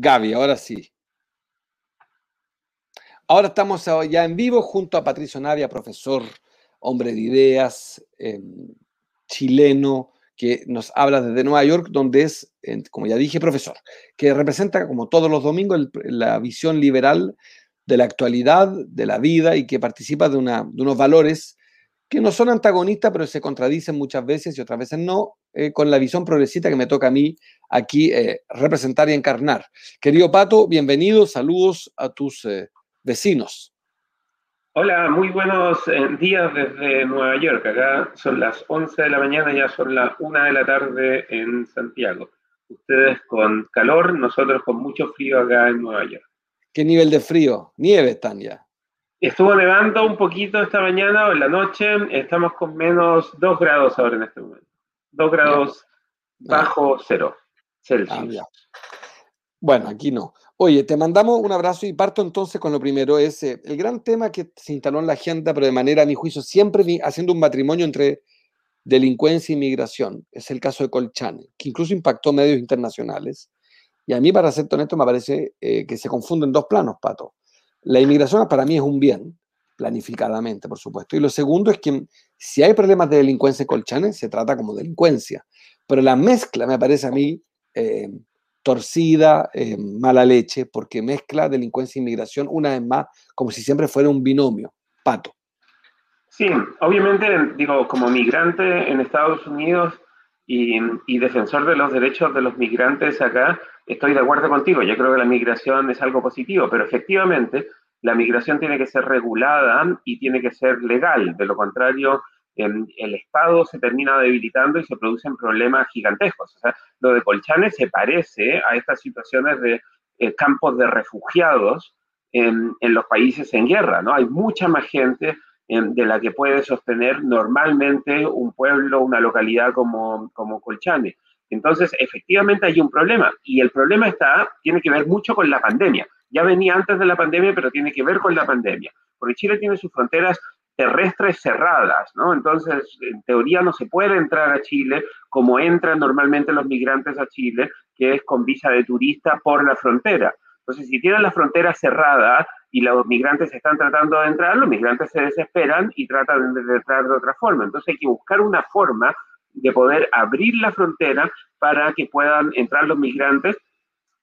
Gaby, ahora sí. Ahora estamos ya en vivo junto a Patricio Navia, profesor, hombre de ideas, em, chileno, que nos habla desde Nueva York, donde es, como ya dije, profesor, que representa, como todos los domingos, la visión liberal de la actualidad, de la vida y que participa de, de unos valores que no son antagonistas, pero se contradicen muchas veces y otras veces no, eh, con la visión progresista que me toca a mí aquí eh, representar y encarnar. Querido Pato, bienvenido, saludos a tus eh, vecinos. Hola, muy buenos días desde Nueva York. Acá son las 11 de la mañana, ya son las 1 de la tarde en Santiago. Ustedes con calor, nosotros con mucho frío acá en Nueva York. ¿Qué nivel de frío? Nieve están ya. Estuvo nevando un poquito esta mañana o en la noche. Estamos con menos 2 grados ahora en este momento. 2 grados bajo cero Celsius. Ah, bueno, aquí no. Oye, te mandamos un abrazo y parto entonces con lo primero. Es eh, el gran tema que se instaló en la agenda, pero de manera, a mi juicio, siempre haciendo un matrimonio entre delincuencia y migración. Es el caso de Colchane, que incluso impactó medios internacionales. Y a mí, para ser honesto, me parece eh, que se confunden dos planos, Pato. La inmigración para mí es un bien, planificadamente, por supuesto. Y lo segundo es que si hay problemas de delincuencia colchane, se trata como delincuencia. Pero la mezcla me parece a mí eh, torcida, eh, mala leche, porque mezcla delincuencia e inmigración una vez más como si siempre fuera un binomio. Pato. Sí, obviamente, digo, como migrante en Estados Unidos y, y defensor de los derechos de los migrantes acá, estoy de acuerdo contigo, yo creo que la migración es algo positivo, pero efectivamente la migración tiene que ser regulada y tiene que ser legal, de lo contrario el Estado se termina debilitando y se producen problemas gigantescos. Lo de Colchane se parece a estas situaciones de eh, campos de refugiados en, en, los países en guerra, ¿no? Hay mucha más gente de la que puede sostener normalmente un pueblo, una localidad como, como Colchane. Entonces, efectivamente hay un problema y el problema está, tiene que ver mucho con la pandemia. Ya venía antes de la pandemia, pero tiene que ver con la pandemia. Porque Chile tiene sus fronteras terrestres cerradas, ¿no? Entonces, en teoría no se puede entrar a Chile como entran normalmente los migrantes a Chile, que es con visa de turista por la frontera. Entonces, si tienen la frontera cerrada y los migrantes están tratando de entrar, los migrantes se desesperan y tratan de entrar de otra forma. Entonces, hay que buscar una forma de poder abrir la frontera para que puedan entrar los migrantes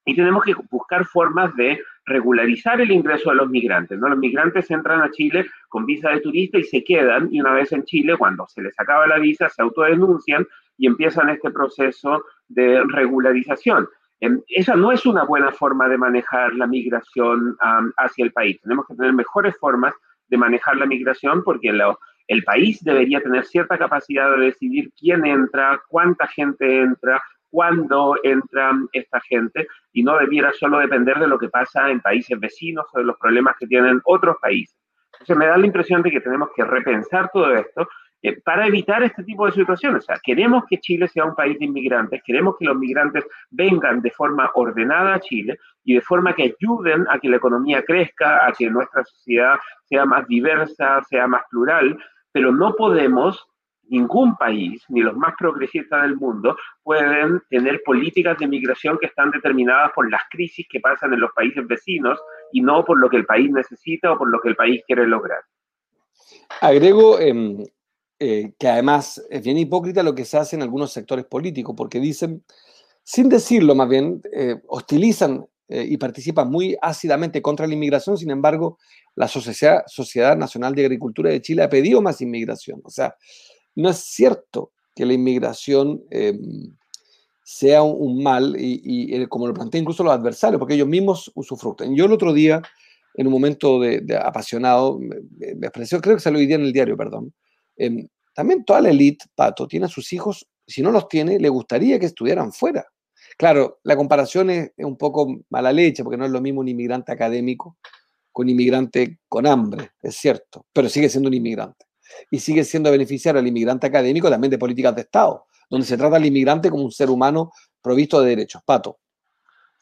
y tenemos que buscar formas de regularizar el ingreso de los migrantes. ¿no? Los migrantes entran a Chile con visa de turista y se quedan, y una vez en Chile, cuando se les acaba la visa, se autodenuncian y empiezan este proceso de regularización. Esa no es una buena forma de manejar la migración hacia el país. Tenemos que tener mejores formas de manejar la migración porque el país debería tener cierta capacidad de decidir quién entra, cuánta gente entra, cuándo entra esta gente y no debiera solo depender de lo que pasa en países vecinos o de los problemas que tienen otros países. Entonces me da la impresión de que tenemos que repensar todo esto eh, para evitar este tipo de situaciones. O sea, queremos que Chile sea un país de inmigrantes, queremos que los migrantes vengan de forma ordenada a Chile y de forma que ayuden a que la economía crezca, a que nuestra sociedad sea más diversa, sea más plural, pero no podemos, ningún país, ni los más progresistas del mundo, pueden tener políticas de migración que están determinadas por las crisis que pasan en los países vecinos y no por lo que el país necesita o por lo que el país quiere lograr. Agrego em, eh, que además es bien hipócrita lo que se hace en algunos sectores políticos, porque dicen, sin decirlo más bien, eh, hostilizan eh, y participan muy ácidamente contra la inmigración, sin embargo, la Sociedad, Sociedad Nacional de Agricultura de Chile ha pedido más inmigración. O sea, no es cierto que la inmigración em, sea un, mal, y, eh, como lo plantean incluso los adversarios, porque ellos mismos usufructen. Yo el otro día, en un momento de, apasionado, me, me, expresó, creo que salió hoy día en el diario, perdón, em, también toda la élite, Pato, tiene a sus hijos, si no los tiene, le gustaría que estuvieran fuera. Claro, la comparación es, es un poco mala leche, porque no es lo mismo un inmigrante académico con inmigrante con hambre, es cierto, pero sigue siendo un inmigrante. Y sigue siendo beneficiario al inmigrante académico también de políticas de Estado, donde se trata al inmigrante como un ser humano provisto de derechos. Pato.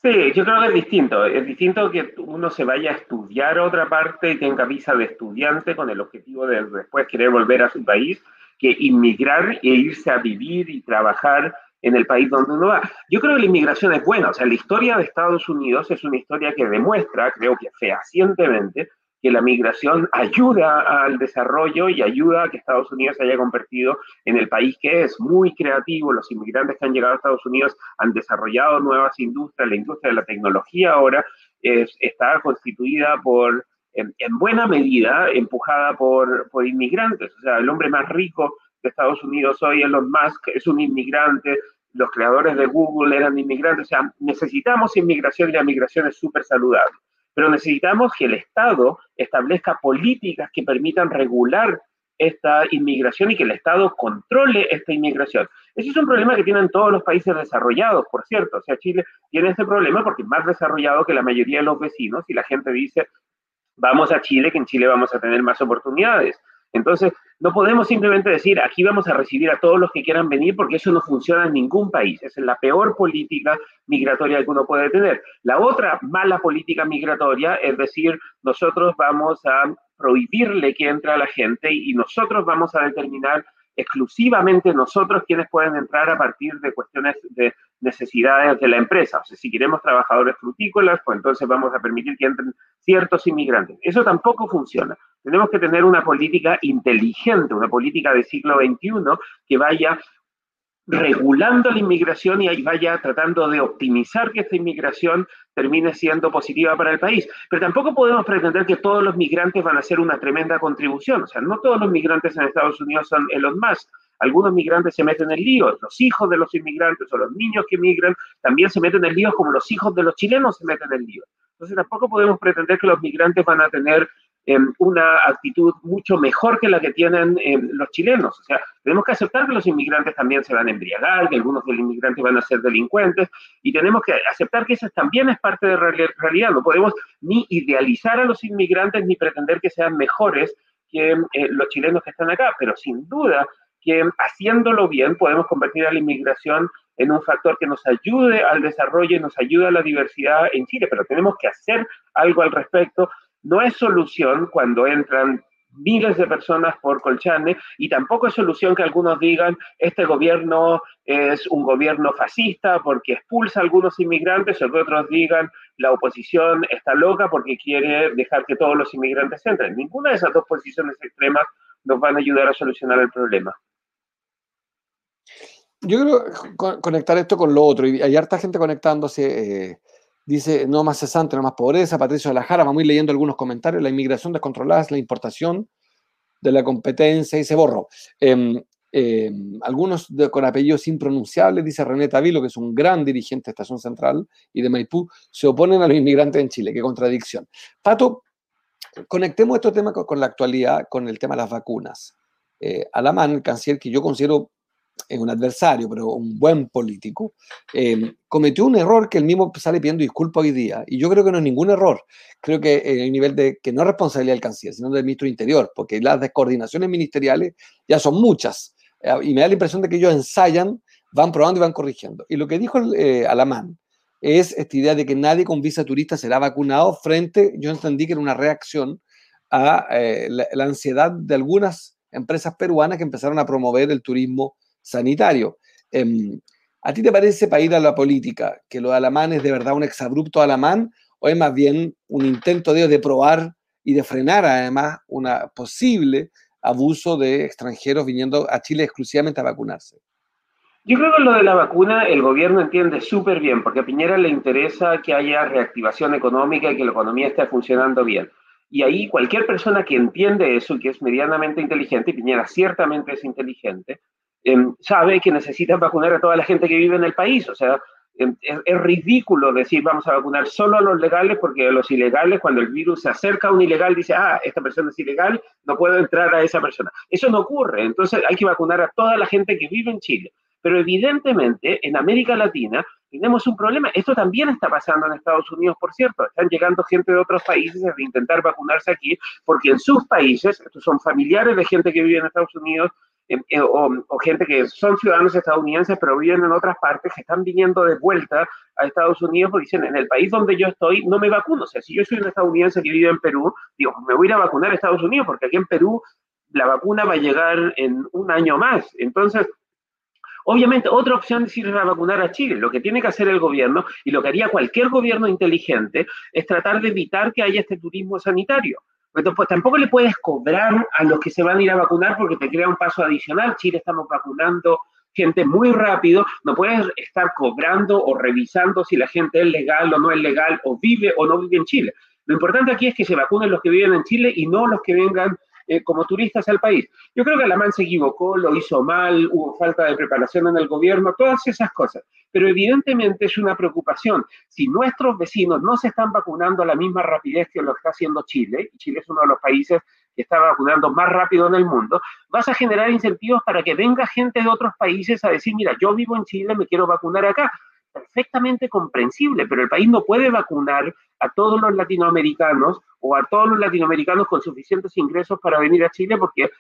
Sí, yo creo que es distinto. Es distinto que uno se vaya a estudiar otra parte y tenga visa de estudiante con el objetivo de después querer volver a su país, que inmigrar e irse a vivir y trabajar en el país donde uno va. Yo creo que la inmigración es buena, o sea, la historia de Estados Unidos es una historia que demuestra, creo que fehacientemente, que la migración ayuda al desarrollo y ayuda a que Estados Unidos se haya convertido en el país que es muy creativo. Los inmigrantes que han llegado a Estados Unidos han desarrollado nuevas industrias. La industria de la tecnología ahora está constituida por, en, buena medida, empujada por, por inmigrantes. O sea, el hombre más rico de Estados Unidos hoy, Elon Musk, es un inmigrante. Los creadores de Google eran inmigrantes. O sea, necesitamos inmigración y la migración es súper saludable pero necesitamos que el Estado establezca políticas que permitan regular esta inmigración y que el Estado controle esta inmigración. Ese es un problema que tienen todos los países desarrollados, por cierto. O sea, Chile tiene ese problema porque es más desarrollado que la mayoría de los vecinos y la gente dice, vamos a Chile, que en Chile vamos a tener más oportunidades. Entonces, no podemos simplemente decir, aquí vamos a recibir a todos los que quieran venir, porque eso no funciona en ningún país. Esa es la peor política migratoria que uno puede tener. La otra mala política migratoria es decir, nosotros vamos a prohibirle que entre a la gente y nosotros vamos a determinar exclusivamente nosotros quienes pueden entrar a partir de cuestiones de necesidades de la empresa. O sea, si queremos trabajadores frutícolas, pues entonces vamos a permitir que entren ciertos inmigrantes. Eso tampoco funciona. Tenemos que tener una política inteligente, una política del siglo XXI que vaya regulando la inmigración y vaya tratando de optimizar que esta inmigración termine siendo positiva para el país. Pero tampoco podemos pretender que todos los migrantes van a hacer una tremenda contribución. O sea, no todos los migrantes en Estados Unidos son los más. Algunos migrantes se meten en líos, los hijos de los inmigrantes o los niños que migran también se meten en líos como los hijos de los chilenos se meten en líos. Entonces tampoco podemos pretender que los migrantes van a tener una actitud mucho mejor que la que tienen los chilenos. O sea, tenemos que aceptar que los inmigrantes también se van a embriagar, que algunos de los inmigrantes van a ser delincuentes, y tenemos que aceptar que eso también es parte de la realidad. No podemos ni idealizar a los inmigrantes ni pretender que sean mejores que eh, los chilenos que están acá, pero sin duda que haciéndolo bien podemos convertir a la inmigración en un factor que nos ayude al desarrollo y nos ayude a la diversidad en Chile, pero tenemos que hacer algo al respecto no es solución cuando entran miles de personas por Colchane y tampoco es solución que algunos digan este gobierno es un gobierno fascista porque expulsa a algunos inmigrantes o que otros digan la oposición está loca porque quiere dejar que todos los inmigrantes entren. Ninguna de esas dos posiciones extremas nos van a ayudar a solucionar el problema. Yo quiero conectar esto con lo otro y hay harta gente conectándose. Eh, Dice, no más cesante, no más pobreza. Patricio de la Jara, vamos a ir leyendo algunos comentarios. La inmigración descontrolada es la importación de la competencia y se borró. Em, em, algunos con apellidos impronunciables, dice René Tavilo, que es un gran dirigente de Estación Central y de Maipú, se oponen a los inmigrantes en Chile. Qué contradicción. Pato, conectemos este tema con, la actualidad, con el tema de las vacunas. Eh, Alamán, canciller que yo considero es un adversario, pero un buen político, eh, cometió un error que él mismo sale pidiendo disculpas hoy día. Y yo creo que no es ningún error. Creo que eh, el nivel de, que no es responsabilidad del canciller, sino del ministro Interior, porque las descoordinaciones ministeriales ya son muchas. Eh, y me da la impresión de que ellos ensayan, van probando y van corrigiendo. Y lo que dijo Alamán es esta idea de que nadie con visa turista será vacunado frente, yo entendí que era una reacción a la ansiedad de algunas empresas peruanas que empezaron a promover el turismo sanitario. Em, ¿A ti te parece, para ir a la política, que lo de Alamán es de verdad un exabrupto Alamán o es más bien un intento de, de probar y de frenar además un posible abuso de extranjeros viniendo a Chile exclusivamente a vacunarse? Yo creo que lo de la vacuna el gobierno entiende súper bien, porque a Piñera le interesa que haya reactivación económica y que la economía esté funcionando bien. Y ahí cualquier persona que entiende eso y que es medianamente inteligente, y Piñera ciertamente es inteligente, Em, sabe que necesitan vacunar a toda la gente que vive en el país. O sea, em, es, ridículo decir vamos a vacunar solo a los legales porque a los ilegales, cuando el virus se acerca a un ilegal, dice, ah, esta persona es ilegal, no puedo entrar a esa persona. Eso no ocurre. Entonces hay que vacunar a toda la gente que vive en Chile. Pero evidentemente en América Latina tenemos un problema. Esto también está pasando en Estados Unidos, por cierto. Están llegando gente de otros países a intentar vacunarse aquí porque en sus países, estos son familiares de gente que vive en Estados Unidos, eh, o, gente que son ciudadanos estadounidenses pero viven en otras partes, que están viniendo de vuelta a Estados Unidos porque dicen, en el país donde yo estoy no me vacuno. O sea, si yo soy un estadounidense que vive en Perú, digo, me voy a ir a vacunar a Estados Unidos porque aquí en Perú la vacuna va a llegar en un año más. Entonces, Obviamente, otra opción es ir a vacunar a Chile. Lo que tiene que hacer el gobierno y lo que haría cualquier gobierno inteligente es tratar de evitar que haya este turismo sanitario. Entonces, pues tampoco le puedes cobrar a los que se van a ir a vacunar porque te crea un paso adicional. Chile estamos vacunando gente muy rápido, no puedes estar cobrando o revisando si la gente es legal o no es legal, o vive o no vive en Chile. Lo importante aquí es que se vacunen los que viven en Chile y no los que vengan eh, como turistas al país. Yo creo que Alamán se equivocó, lo hizo mal, hubo falta de preparación en el gobierno, todas esas cosas. Pero evidentemente es una preocupación. Si nuestros vecinos no se están vacunando a la misma rapidez que lo está haciendo Chile, y Chile es uno de los países que está vacunando más rápido en el mundo, vas a generar incentivos para que venga gente de otros países a decir, mira, yo vivo en Chile, me quiero vacunar acá. Perfectamente comprensible, pero el país no puede vacunar a todos los latinoamericanos o a todos los latinoamericanos con suficientes ingresos para venir a Chile porque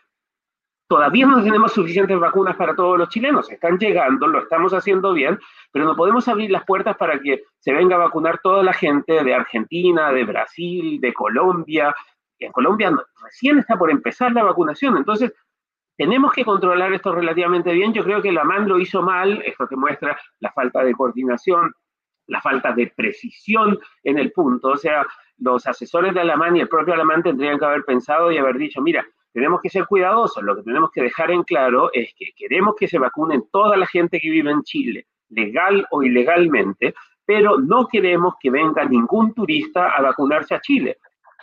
todavía no tenemos suficientes vacunas para todos los chilenos. Están llegando, lo estamos haciendo bien, pero no podemos abrir las puertas para que se venga a vacunar toda la gente de Argentina, de Brasil, de Colombia, en Colombia recién está por empezar la vacunación, entonces tenemos que controlar esto relativamente bien. Yo creo que la MAN lo hizo mal, esto te muestra la falta de coordinación, la falta de precisión en el punto. O sea, los asesores de Alamán y el propio Alamán tendrían que haber pensado y haber dicho, mira, tenemos que ser cuidadosos. Lo que tenemos que dejar en claro es que queremos que se vacunen toda la gente que vive en Chile, legal o ilegalmente, pero no queremos que venga ningún turista a vacunarse a Chile.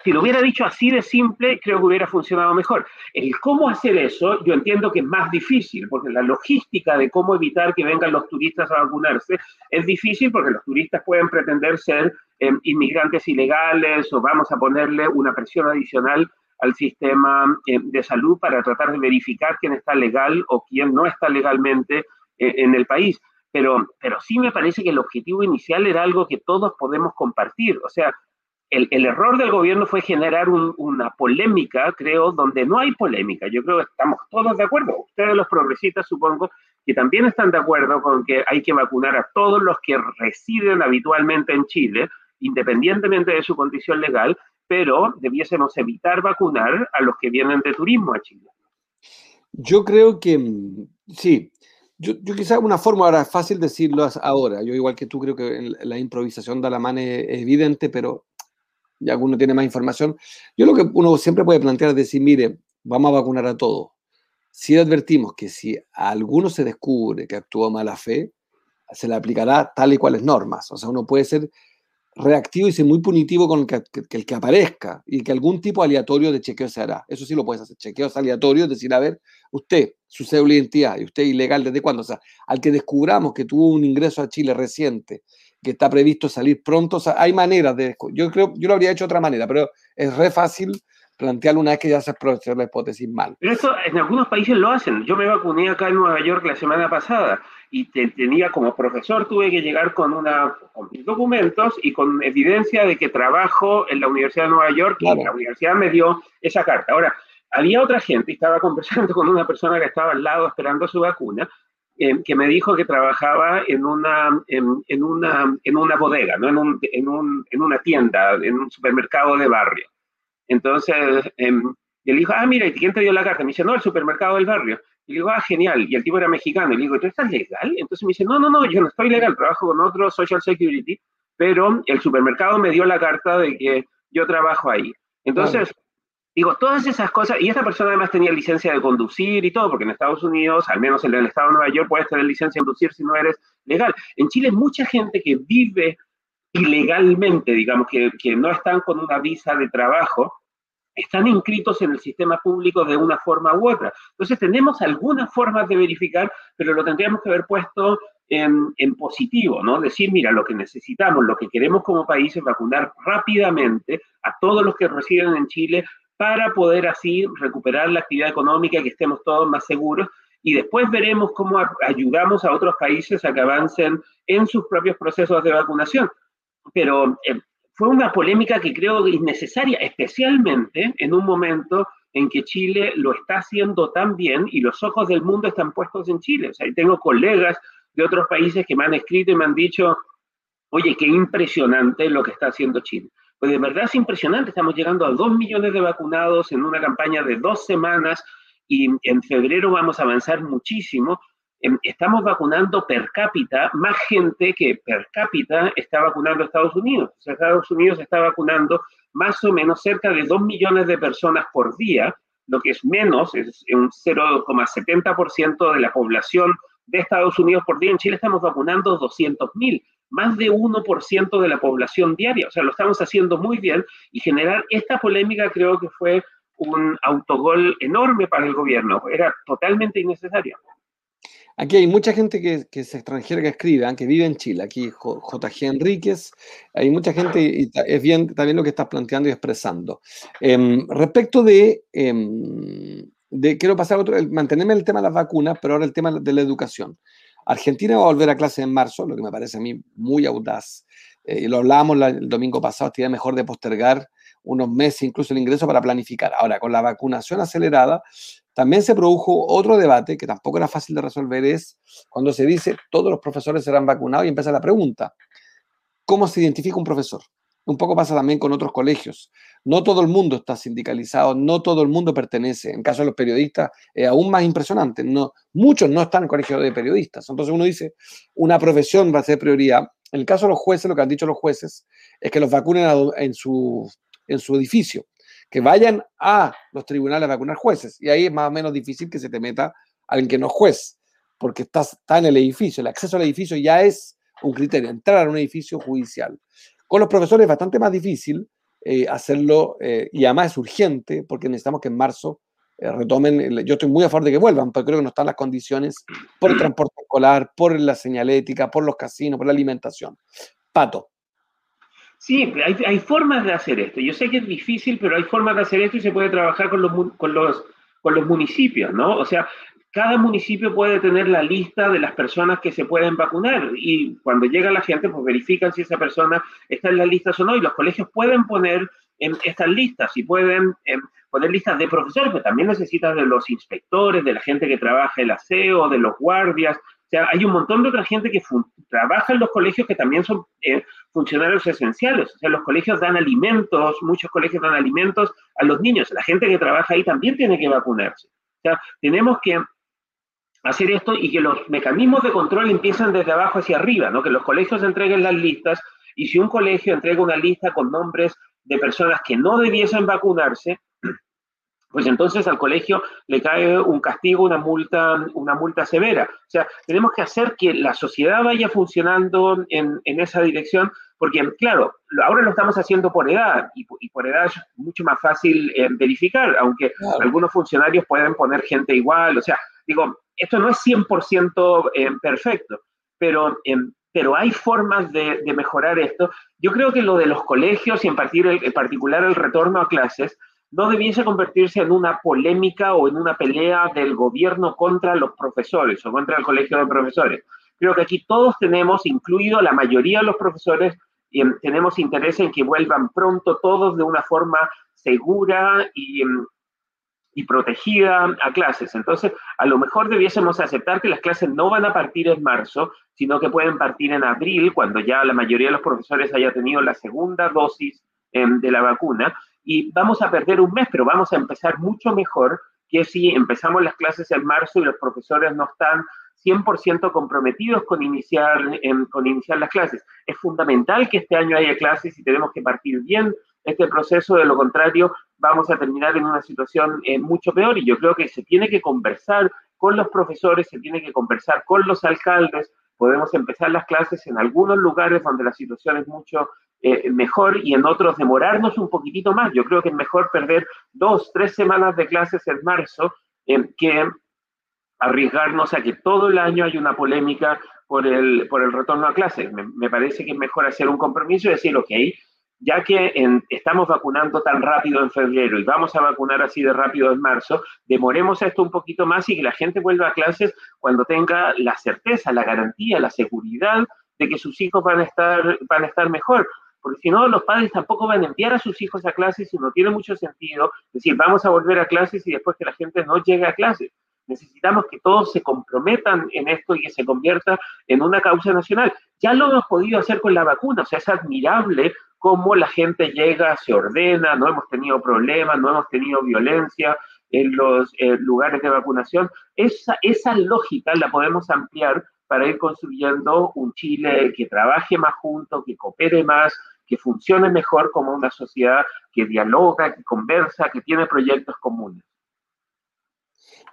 Si lo hubiera dicho así de simple, creo que hubiera funcionado mejor. El cómo hacer eso, yo entiendo que es más difícil, porque la logística de cómo evitar que vengan los turistas a vacunarse es difícil porque los turistas pueden pretender ser eh, inmigrantes ilegales o vamos a ponerle una presión adicional al sistema eh, de salud para tratar de verificar quién está legal o quién no está legalmente eh, en el país. Pero, pero sí me parece que el objetivo inicial era algo que todos podemos compartir. O sea, el, error del gobierno fue generar una polémica, creo, donde no hay polémica. Yo creo que estamos todos de acuerdo. Ustedes los progresistas supongo que también están de acuerdo con que hay que vacunar a todos los que residen habitualmente en Chile, independientemente de su condición legal, pero debiésemos evitar vacunar a los que vienen de turismo a Chile. Yo creo que mm, sí. Yo, yo quizás una forma, ahora fácil decirlo ahora, yo igual que tú creo que la improvisación de la mano es evidente, pero ya alguno tiene más información. Yo lo que uno siempre puede plantear es decir, mire, vamos a vacunar a todos. Si advertimos que si a alguno se descubre que actuó mala fe, se le aplicará tal y cuales normas. O sea, uno puede ser reactivo y ser muy punitivo con el que, el que aparezca y que algún tipo aleatorio de chequeo se hará. Eso sí lo puedes hacer. Chequeos aleatorios, decir, a ver, usted, su cédula de identidad, y usted ilegal desde cuándo. O sea, al que descubramos que tuvo un ingreso a Chile reciente que está previsto salir pronto. hay maneras de... Yo creo, yo lo habría hecho de otra manera, pero es re fácil plantearlo una vez que ya se ha la hipótesis mal. Pero eso en algunos países lo hacen. Yo me vacuné acá en Nueva York la semana pasada y tenía como profesor, tuve que llegar con, una, con mis documentos y con evidencia de que trabajo en la Universidad de Nueva York y la universidad me dio esa carta. Ahora, había otra gente, estaba conversando con una persona que estaba al lado esperando su vacuna, eh, que me dijo que trabajaba en una, en, una, en una bodega, ¿no? en, un, en, un, en, una tienda, en un supermercado de barrio. Entonces, eh, dijo, ah, mira, ¿y quién te dio la carta? Me dice, no, el supermercado del barrio. Y le digo, ah, genial. Y el tipo era mexicano. Y le digo, ¿tú estás legal? Entonces me dice, no, no, no, yo no estoy legal, trabajo con otro Social Security, pero el supermercado me dio la carta de que yo trabajo ahí. Entonces, Digo, todas esas cosas, y esta persona además tenía licencia de conducir y todo, porque en Estados Unidos, al menos en el estado de Nueva York, puedes tener licencia de conducir si no eres legal. En Chile, mucha gente que vive ilegalmente, digamos, que, que no están con una visa de trabajo, están inscritos en el sistema público de una forma u otra. Entonces, tenemos algunas formas de verificar, pero lo tendríamos que haber puesto en, en, positivo, ¿no? Decir, mira, lo que necesitamos, lo que queremos como país es vacunar rápidamente a todos los que residen en Chile para poder así recuperar la actividad económica, que estemos todos más seguros y después veremos cómo ayudamos a otros países a que avancen en sus propios procesos de vacunación. Pero eh, fue una polémica que creo innecesaria, especialmente en un momento en que Chile lo está haciendo tan bien y los ojos del mundo están puestos en Chile. O sea, tengo colegas de otros países que me han escrito y me han dicho, oye, qué impresionante lo que está haciendo Chile. Pues de verdad es impresionante, estamos llegando a dos millones de vacunados en una campaña de dos semanas y en febrero vamos a avanzar muchísimo. em, estamos vacunando per cápita más gente que per cápita está vacunando Estados Unidos. Estados Unidos está vacunando más o menos cerca de 2 millones de personas por día, lo que es menos, es un 0,70% de la población de Estados Unidos por día. En Chile estamos vacunando 200.000, más de 1% de la población diaria. O sea, lo estamos haciendo muy bien y generar esta polémica creo que fue un autogol enorme para el gobierno. Era totalmente innecesario. Aquí hay mucha gente que, es extranjera que escribe, que vive en Chile. Aquí JG Enríquez, hay mucha gente y es bien también lo que estás planteando y expresando. Em, respecto de, em, de, quiero pasar a otro, mantenerme el tema de las vacunas, pero ahora el tema de la educación. Argentina va a volver a clase en marzo, lo que me parece a mí muy audaz. Eh, y lo hablábamos el domingo pasado, estaría mejor de postergar unos meses incluso el ingreso para planificar. Ahora, con la vacunación acelerada, también se produjo otro debate que tampoco era fácil de resolver, es cuando se dice todos los profesores serán vacunados y empieza la pregunta, ¿cómo se identifica un profesor? Un poco pasa también con otros colegios. No todo el mundo está sindicalizado, no todo el mundo pertenece. En caso de los periodistas, es aún más impresionante. No, muchos no están en colegios de periodistas. Entonces uno dice, una profesión va a ser prioridad. En el caso de los jueces, lo que han dicho los jueces es que los vacunen en su, en su edificio que vayan a los tribunales a vacunar jueces. Y ahí es más o menos difícil que se te meta alguien que no es juez, porque está, está en el edificio. El acceso al edificio ya es un criterio, entrar a un edificio judicial. Con los profesores es bastante más difícil eh, hacerlo eh, y además es urgente porque necesitamos que en marzo eh, retomen. Yo estoy muy a favor de que vuelvan, pero creo que no están las condiciones por el transporte escolar, por la señalética, por los casinos, por la alimentación. Pato. Sí, hay, formas de hacer esto. Yo sé que es difícil, pero hay formas de hacer esto y se puede trabajar con los, con los, con los municipios, ¿no? O sea, cada municipio puede tener la lista de las personas que se pueden vacunar y cuando llega la gente, pues verifican si esa persona está en las listas o no y los colegios pueden poner en estas listas y pueden em, poner listas de profesores, pero también necesitan de los inspectores, de la gente que trabaja el aseo, de los guardias, o sea, hay un montón de otra gente que trabaja en los colegios que también son eh, funcionarios esenciales. O sea, los colegios dan alimentos, muchos colegios dan alimentos a los niños. La gente que trabaja ahí también tiene que vacunarse. O sea, tenemos que hacer esto y que los mecanismos de control empiezan desde abajo hacia arriba, ¿no? Que los colegios entreguen las listas y si un colegio entrega una lista con nombres de personas que no debiesen vacunarse, pues entonces al colegio le cae un castigo, una multa, una multa severa. O sea, tenemos que hacer que la sociedad vaya funcionando en, esa dirección, porque claro, ahora lo estamos haciendo por edad y, por edad es mucho más fácil eh, verificar, aunque algunos funcionarios pueden poner gente igual. O sea, digo, esto no es 100% eh, perfecto, pero, eh, pero hay formas de, mejorar esto. Yo creo que lo de los colegios y en particular el retorno a clases, no debiese convertirse en una polémica o en una pelea del gobierno contra los profesores o contra el colegio de profesores. Creo que aquí todos tenemos, incluido la mayoría de los profesores, em, tenemos interés en que vuelvan pronto todos de una forma segura y, em, y protegida a clases. Entonces, a lo mejor debiésemos aceptar que las clases no van a partir en marzo, sino que pueden partir en abril, cuando ya la mayoría de los profesores haya tenido la segunda dosis em, de la vacuna y vamos a perder un mes, pero vamos a empezar mucho mejor que si empezamos las clases en marzo y los profesores no están 100% comprometidos con iniciar, con iniciar las clases. Es fundamental que este año haya clases y tenemos que partir bien este proceso, de lo contrario vamos a terminar en una situación eh, mucho peor y yo creo que se tiene que conversar con los profesores, se tiene que conversar con los alcaldes, podemos empezar las clases en algunos lugares donde la situación es mucho eh, mejor y en otros demorarnos un poquitito más. Yo creo que es mejor perder dos, tres semanas de clases en marzo eh, que arriesgarnos a que todo el año hay una polémica por el, por el retorno a clases. Me, me, parece que es mejor hacer un compromiso y decir, ok, ya que estamos vacunando tan rápido en febrero y vamos a vacunar así de rápido en marzo, demoremos esto un poquito más y que la gente vuelva a clases cuando tenga la certeza, la garantía, la seguridad de que sus hijos van a estar, van a estar mejor. Porque si no, los padres tampoco van a enviar a sus hijos a clases y no tiene mucho sentido decir, vamos a volver a clases y después que la gente no llegue a clases. Necesitamos que todos se comprometan en esto y que se convierta en una causa nacional. Ya lo hemos podido hacer con la vacuna, o sea, es admirable cómo la gente llega, se ordena, no hemos tenido problemas, no hemos tenido violencia, en los lugares de vacunación. Esa, esa lógica la podemos ampliar para ir construyendo un Chile que trabaje más junto, que coopere más, que funcione mejor como una sociedad que dialoga, que conversa, que tiene proyectos comunes.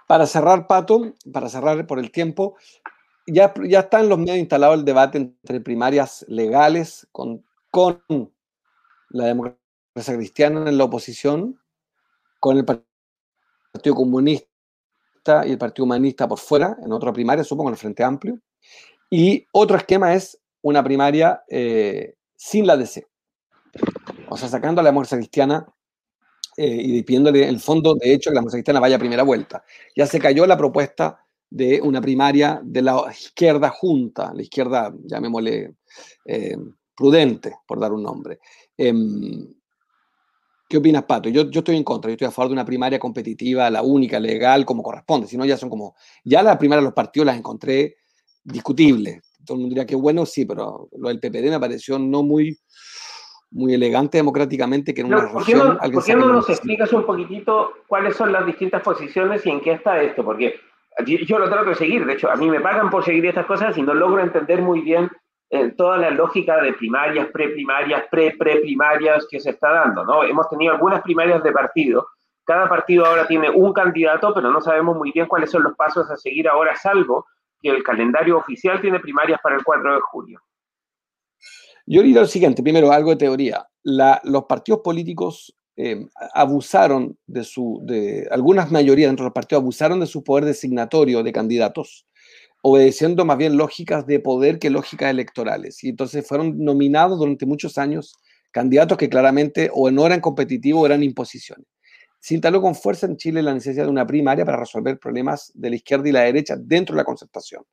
Para cerrar, Pato, para cerrar por el tiempo, ya, ya está los medios instalado el debate entre primarias legales con, con la democracia cristiana en la oposición, con el Partido Comunista y el Partido Humanista por fuera, en otra primaria, supongo, en el Frente Amplio. Y otro esquema es una primaria eh, sin la DC. O sea, sacando a la democracia cristiana eh, y pidiéndole el fondo, de hecho, que la cristiana vaya a primera vuelta. Ya se cayó la propuesta de una primaria de la izquierda junta, la izquierda, llamémosle, eh, prudente, por dar un nombre. Em, ¿Qué opinas, Pato? Yo, yo estoy en contra, yo estoy a favor de una primaria competitiva, la única, legal, como corresponde. Si no, ya son como. Ya la primaria de los partidos las encontré discutibles. Todo el mundo diría que bueno, sí, pero lo del PPD me pareció no muy, muy elegante democráticamente que en una ¿Por qué no, ¿por qué no nos explicas un poquitito cuáles son las distintas posiciones y en qué está esto? Porque yo lo trato de seguir, de hecho, a mí me pagan por seguir estas cosas y no logro entender muy bien eh, toda la lógica de primarias, preprimarias, pre-preprimarias que se está dando, ¿no? Hemos tenido algunas primarias de partido, cada partido ahora tiene un candidato, pero no sabemos muy bien cuáles son los pasos a seguir ahora, salvo que el calendario oficial tiene primarias para el 4 de julio. Yo diría lo siguiente, primero algo de teoría. los partidos políticos eh, abusaron de su, de algunas mayorías dentro de los partidos abusaron de su poder designatorio de candidatos obedeciendo más bien lógicas de poder que lógicas electorales. Y entonces fueron nominados durante muchos años candidatos que claramente o no eran competitivos o eran imposiciones. Se instaló con fuerza en Chile la necesidad de una primaria para resolver problemas de la izquierda y la derecha dentro de la concertación.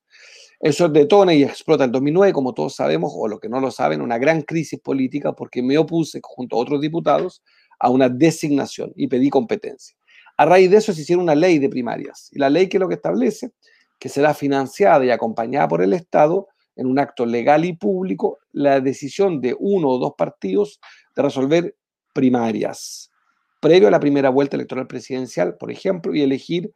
Eso detona y explota en 2009, como todos sabemos, o lo que no lo saben, una gran crisis política porque me opuse junto a otros diputados a una designación y pedí competencia. A raíz de eso se hicieron una ley de primarias. Y la ley que lo que establece que será financiada y acompañada por el Estado en un acto legal y público la decisión de uno o dos partidos de resolver primarias, previo a la primera vuelta electoral presidencial, por ejemplo, y elegir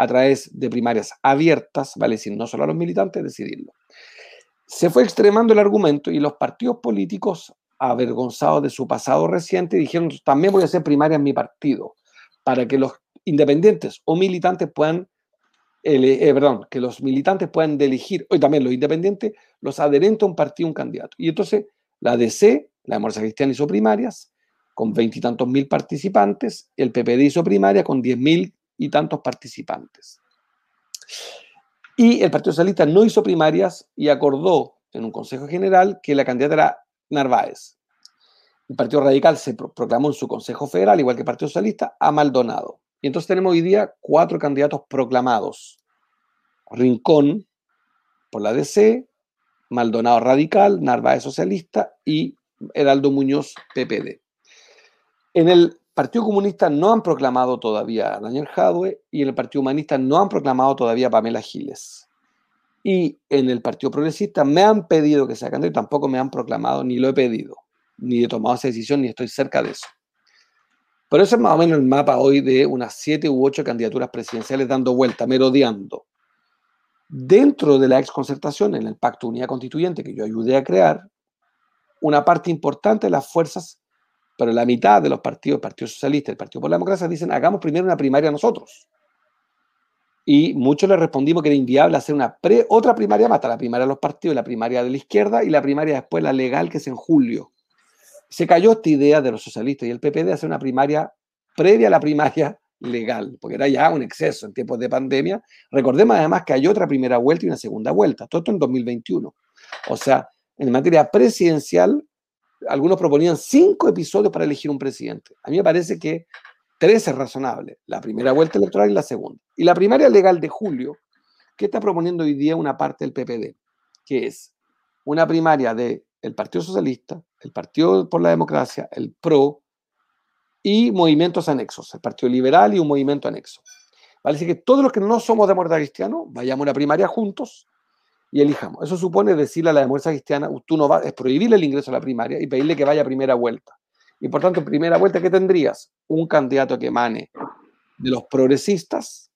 a través de primarias abiertas, vale decir, no solo a los militantes, decidirlo. Se fue extremando el argumento y los partidos políticos, avergonzados de su pasado reciente, dijeron, también voy a hacer primaria en mi partido, para que los independientes o militantes puedan eh, perdón, que los militantes puedan elegir, hoy también los independientes, los adherentes a un partido, un candidato. Y entonces la DC, la Democracia Cristiana hizo primarias con veintitantos mil participantes, el PPD hizo primaria con diez mil y tantos participantes. Y el Partido Socialista no hizo primarias y acordó en un Consejo General que la candidata era Narváez. El Partido Radical se proclamó en su Consejo Federal, igual que el Partido Socialista, a Maldonado. Y entonces tenemos hoy día cuatro candidatos proclamados. Rincón por la DC, Maldonado Radical, Narváez Socialista y Heraldo Muñoz PPD. En el Partido Comunista no han proclamado todavía a Daniel Jadwe y en el Partido Humanista no han proclamado todavía a Pamela Giles. Y en el Partido Progresista me han pedido que sea candidato y tampoco me han proclamado, ni lo he pedido, ni he tomado esa decisión, ni estoy cerca de eso. Pero eso es más o menos el mapa hoy de unas siete u ocho candidaturas presidenciales dando vuelta, merodeando. Dentro de la exconcertación, en el Pacto Unidad Constituyente que yo ayudé a crear, una parte importante de las fuerzas, pero la mitad de los partidos, el Partido Socialista, el Partido por la Democracia, dicen, hagamos primero una primaria nosotros. Y muchos le respondimos que era inviable hacer una otra primaria más, la primaria de los partidos, la primaria de la izquierda y la primaria después la legal, que es en julio se cayó esta idea de los socialistas y el PP de hacer una primaria previa a la primaria legal, porque era ya un exceso en tiempos de pandemia. Recordemos además que hay otra primera vuelta y una segunda vuelta, todo esto en 2021. O sea, en materia presidencial, algunos proponían cinco episodios para elegir un presidente. A mí me parece que tres es razonable, la primera vuelta electoral y la segunda. Y la primaria legal de julio, ¿qué está proponiendo hoy día una parte del PPD? Que es una primaria del Partido Socialista, el Partido por la Democracia, el PRO y movimientos anexos, el Partido Liberal y un movimiento anexo. Vale decir que todos los que no somos de demócrata cristiano vayamos a una primaria juntos y elijamos. Eso supone decirle a la democracia cristiana, tú no vas, es prohibirle el ingreso a la primaria y pedirle que vaya a primera vuelta. Y por tanto, primera vuelta, ¿qué tendrías? Un candidato que emane de los progresistas,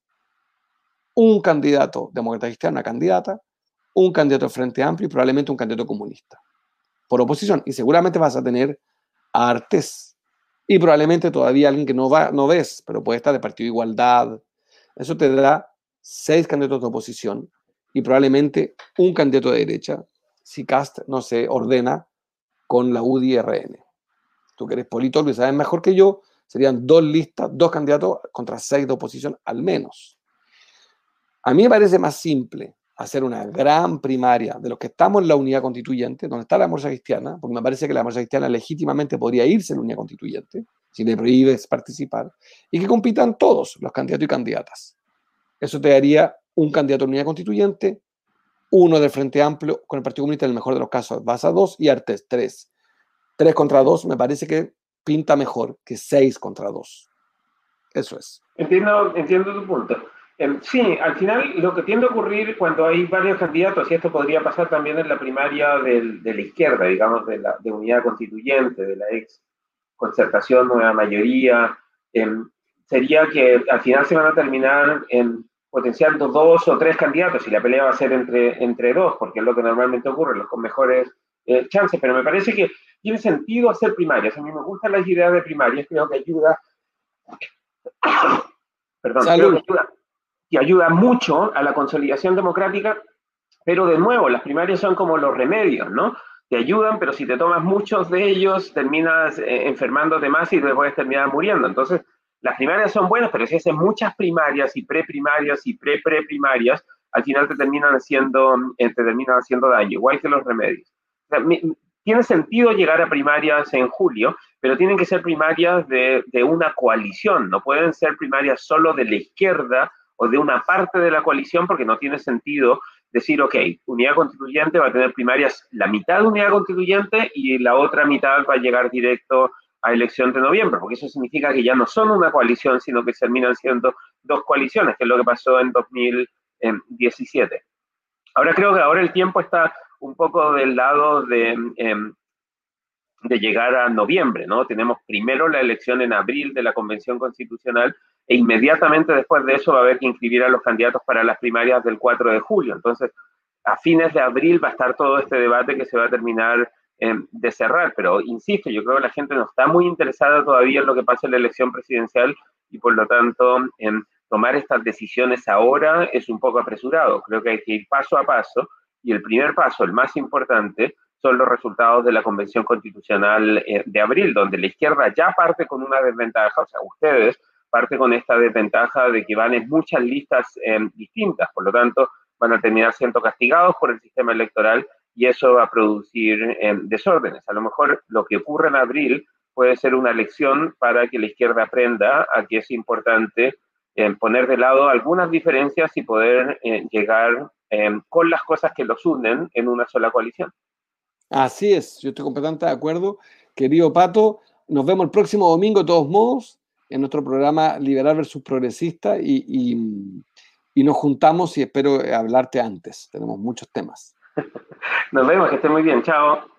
un candidato demócrata cristiano, una candidata, un candidato Frente Amplio y probablemente un candidato comunista por oposición. Y seguramente vas a tener a Artes y probablemente todavía alguien que no, va, no ves, pero puede estar de Partido Igualdad. Eso te da seis candidatos de oposición y probablemente un candidato de derecha si Cast no se ordena con la UDI-RN. Tú que eres politólogo y sabes mejor que yo, serían dos listas, dos candidatos contra seis de oposición al menos. A mí me parece más simple hacer una gran primaria de los que estamos en la unidad constituyente, donde está la democracia cristiana, porque me parece que la democracia cristiana legítimamente podría irse en la unidad constituyente, si le prohíbes participar, y que compitan todos los candidatos y candidatas. Eso te daría un candidato la unidad constituyente, uno del Frente Amplio con el Partido Comunista, en el mejor de los casos, vas a dos y Artes tres. Tres contra dos me parece que pinta mejor que seis contra dos. Eso es. Entiendo, entiendo tu punto. Em, sí, al final lo que tiende a ocurrir cuando hay varios candidatos, y esto podría pasar también en la primaria de la izquierda, digamos, de la de unidad constituyente, de la ex concertación, nueva mayoría, em, sería que al final se van a terminar en potenciando dos o tres candidatos y la pelea va a ser entre, entre dos, porque es lo que normalmente ocurre, los con mejores eh, chances, pero me parece que tiene sentido hacer primarias. A mí me gustan las ideas de primarias, creo que ayuda. Perdón, creo que ayuda que ayuda mucho a la consolidación democrática, pero de nuevo, las primarias son como los remedios, ¿no? Te ayudan, pero si te tomas muchos de ellos, terminas eh, enfermándote más y te puedes terminar muriendo. Entonces, las primarias son buenas, pero si haces muchas primarias y preprimarias y pre-preprimarias, al final te terminan haciendo, eh, te terminan haciendo daño, igual que los remedios. tiene sentido llegar a primarias en julio, pero tienen que ser primarias de, de una coalición, no pueden ser primarias solo de la izquierda o de una parte de la coalición, porque no tiene sentido decir, ok, unidad constituyente va a tener primarias la mitad de unidad constituyente y la otra mitad va a llegar directo a elección de noviembre, porque eso significa que ya no son una coalición, sino que terminan siendo dos coaliciones, que es lo que pasó en 2017. Ahora creo que ahora el tiempo está un poco del lado de, em, de llegar a noviembre, ¿no? Tenemos primero la elección en abril de la Convención Constitucional e inmediatamente después de eso va a haber que inscribir a los candidatos para las primarias del 4 de julio. Entonces, a fines de abril va a estar todo este debate que se va a terminar em, de cerrar, pero insisto, yo creo que la gente no está muy interesada todavía en lo que pasa en la elección presidencial y por lo tanto en tomar estas decisiones ahora es un poco apresurado. Creo que hay que ir paso a paso y el primer paso, el más importante, son los resultados de la Convención Constitucional eh, de abril, donde la izquierda ya parte con una desventaja, o sea, ustedes parte con esta desventaja de que van en muchas listas em, distintas, por lo tanto van a terminar siendo castigados por el sistema electoral y eso va a producir em, desórdenes. A lo mejor lo que ocurre en abril puede ser una lección para que la izquierda aprenda a que es importante em, poner de lado algunas diferencias y poder eh, llegar con las cosas que los unen en una sola coalición. Así es, yo estoy completamente de acuerdo. Querido Pato, nos vemos el próximo domingo de todos modos en nuestro programa Liberal versus Progresista y, y, nos juntamos y espero hablarte antes. Tenemos muchos temas. Nos vemos, que esté muy bien. Chao.